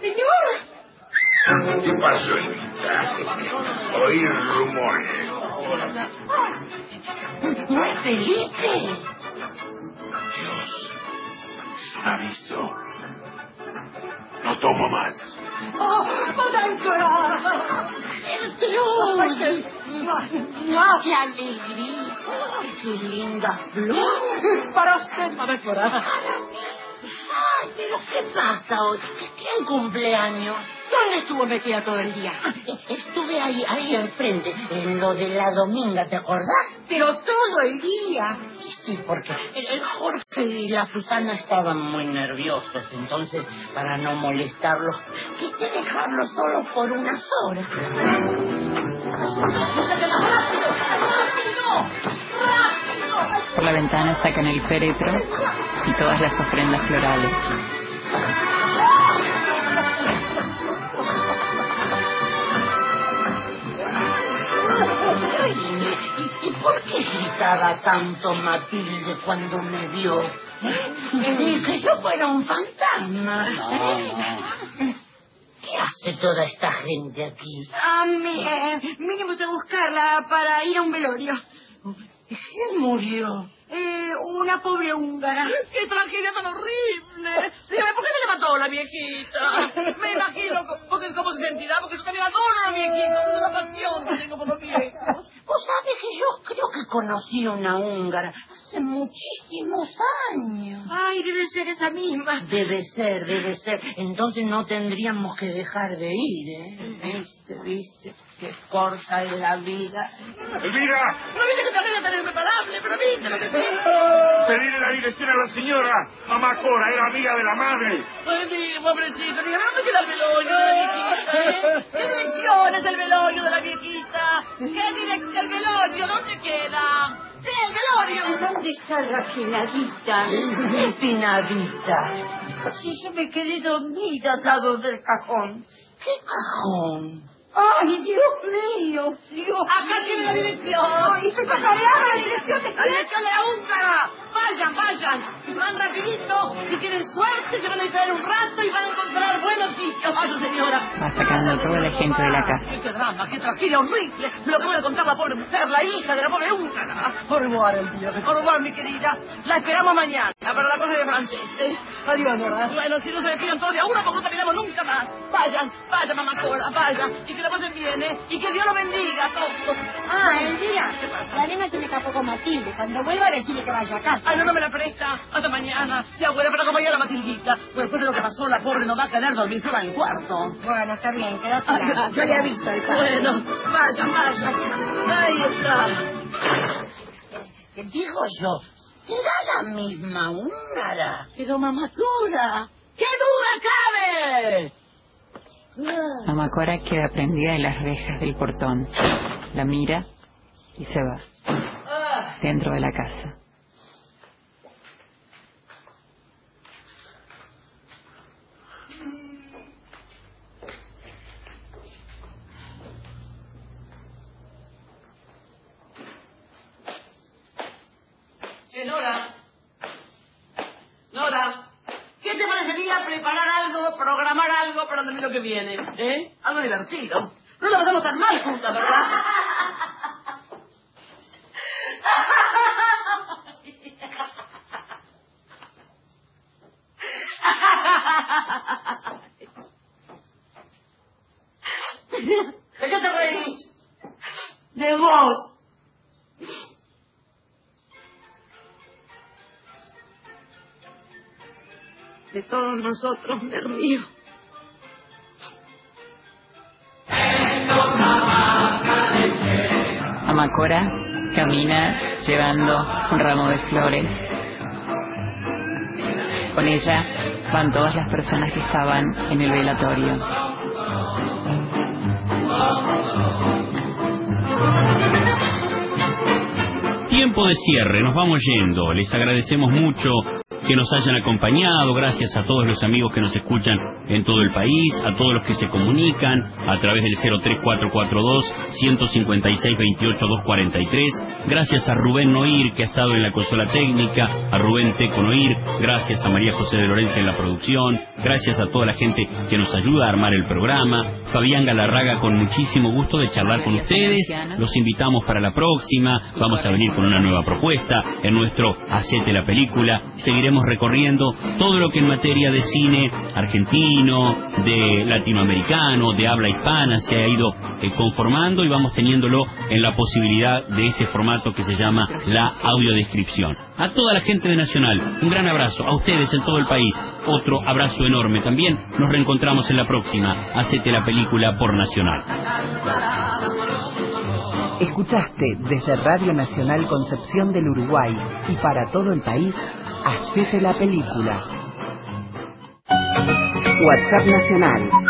Señor. ¿Qué pasó, Elvita? Oí rumores. Felipe. Dios, es un aviso. No tomo más. ¡Oh, Madame ¡El Dios! ¡Qué alegría! ¡Qué linda flor! Para usted, Madame Cora. Ay, pero ¿qué pasa hoy? ¿Quién cumpleaños? ¿Dónde estuvo metida todo el día? Estuve ahí, ahí enfrente, en lo de la dominga, ¿te acordás? Pero todo el día. Sí, sí, porque el, el Jorge y la Susana estaban muy nerviosos, entonces, para no molestarlos, quise dejarlos solos por unas horas. Por la ventana sacan el féretro y todas las ofrendas florales. ¿Y, y por qué gritaba tanto Matilde cuando me vio? Que yo fuera un fantasma. ¿Qué hace toda esta gente aquí? Ah, mi- eh, vinimos a buscarla para ir a un velorio. ¿Quién murió? Eh, una pobre húngara. ¡Qué tragedia tan horrible! Dígame, ¿por qué se le mató la viejita? Me imagino porque, cómo se sentirá, porque yo también adoro a la viejita, es una pasión que tengo por los viejos. Vos sabés que yo creo que conocí a una húngara hace muchísimos años. Ay, debe ser esa misma. Debe ser, debe ser. Entonces no tendríamos que dejar de ir, ¿eh? ¿Viste, viste? Qué corta es la vida. ¡Elvira! No viste que tragedia tan irreparable, pero viste lo que fue. Pedirle la dirección a la señora. Mamá Cora era amiga de la madre. Diga, pobrecito, diga, ¿dónde queda el velorio de la viejita, eh? ¿Qué dirección es el velorio de la viejita? ¿Qué dirección el velorio? ¿Dónde queda? Sí, el velorio. ¿Dónde está la finadita? Finadita. Si yo me quedé dormida al lado del cajón. ¿Qué cajón? ¡Ay, Dios mío! Dios Acá tiene la dirección. ¡Ay, estoy! ¡La dirección de ¡La dirección de la! Vayan, vayan. Van rapidito. Si tienen suerte, se van a distraer un rato y van a encontrar buenos sitios. Vaya, señora. Va sacando a toda la gente de la casa. ¡Qué drama, qué tragedia horrible! Me lo acaba de contar la pobre mujer, la hija de la pobre húngara. Au revoir, el día. Au revoir, mi querida. La esperamos mañana para la cosa de franceses. Adiós, Nora. Bueno, si no se despiden todos de a uno, porque no terminamos nunca más. Vayan, vayan, mamá Cora, vayan. Y que la pasen bien, ¿eh? Y que Dios los bendiga a todos. Ah, Elvira, la nena se me escapó con Matilde. Cuando vuelva, decirle que vaya a casa. No, me la presta. Hasta mañana. Sea buena para acompañar a Matildita. Pues después de lo que pasó, la pobre no va a tener dormir sola en el cuarto. Bueno, está bien, quédate gracias. Yo le aviso al padre. Bueno, vayan, vayan. Ahí está. ¿Qué digo yo? Será la misma húngara. Pero mamá Cora, ¿qué duda cabe? Mamacora queda prendida en las rejas del portón. La mira y se va. Ah, Dentro de la casa. che, Nora. Nora, ¿qué te parecería preparar algo, programar algo para el que viene? ¿Eh? Algo divertido. No la pasamos tan mal juntas, ¿verdad? ¿De qué te reís? De vos. De todos nosotros me río. Amacora camina llevando un ramo de flores. Con ella van todas las personas que estaban en el velatorio. Tiempo de cierre, nos vamos yendo. Les agradecemos mucho que nos hayan acompañado, gracias a todos los amigos que nos escuchan en todo el país, a todos los que se comunican a través del 03442 156 28 243, gracias a Rubén Noir que ha estado en la consola técnica, a Rubén Teco Noir, gracias a María José de Lorenzo en la producción, gracias a toda la gente que nos ayuda a armar el programa, Fabián Galarraga con muchísimo gusto de charlar con ustedes, los invitamos para la próxima, vamos a venir con una nueva propuesta en nuestro Hacete la Película, seguiremos recorriendo todo lo que en materia de cine argentino, de latinoamericano, de habla hispana se ha ido eh, conformando y vamos teniéndolo en la posibilidad de este formato que se llama la audiodescripción. A toda la gente de Nacional, un gran abrazo, a ustedes en todo el país, otro abrazo enorme también, nos reencontramos en la próxima, Hacete la Película por Nacional. Escuchaste desde Radio Nacional Concepción del Uruguay y para todo el país, Hacete la película. WhatsApp Nacional